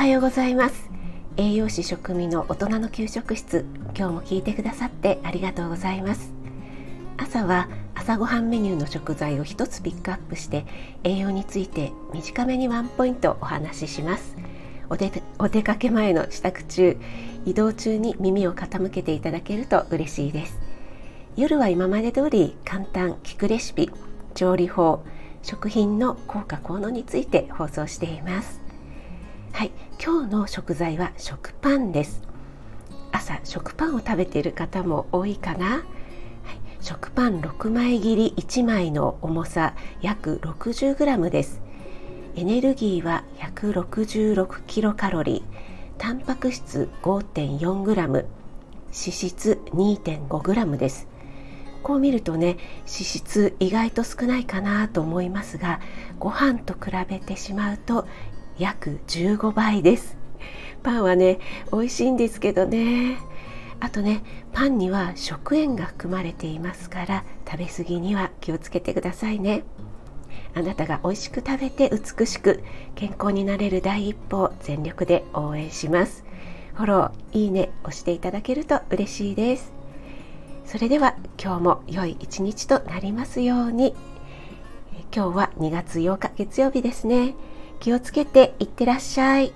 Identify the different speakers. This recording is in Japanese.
Speaker 1: はようございます。栄養士食味の大人の給食室今日も聞いてくださってありがとうございます。朝は朝ごはんメニューの食材を一つピックアップして栄養について短めにワンポイントお話しします。おでお出かけ前の支度中移動中に耳を傾けていただけると嬉しいです。夜は今まで通り簡単聞くレシピ調理法食品の効果効能について放送しています。はい。今日の食材は食パンです。朝食パンを食べている方も多いかな、はい、食パン6枚切り1枚の重さ約 60g です。エネルギーは166キロカロリー。タンパク質 5.4g 脂質 2.5g です。こう見るとね脂質意外と少ないかなと思いますがご飯と比べてしまうと約15倍です。パンはね美味しいんですけどね。あとねパンには食塩が含まれていますから食べ過ぎには気をつけてくださいね。あなたが美味しく食べて美しく健康になれる第一歩を全力で応援します。フォローいいね押していただけると嬉しいです。それでは今日も良い一日となりますように。今日は2月8日月曜日ですね。気をつけていってらっしゃい。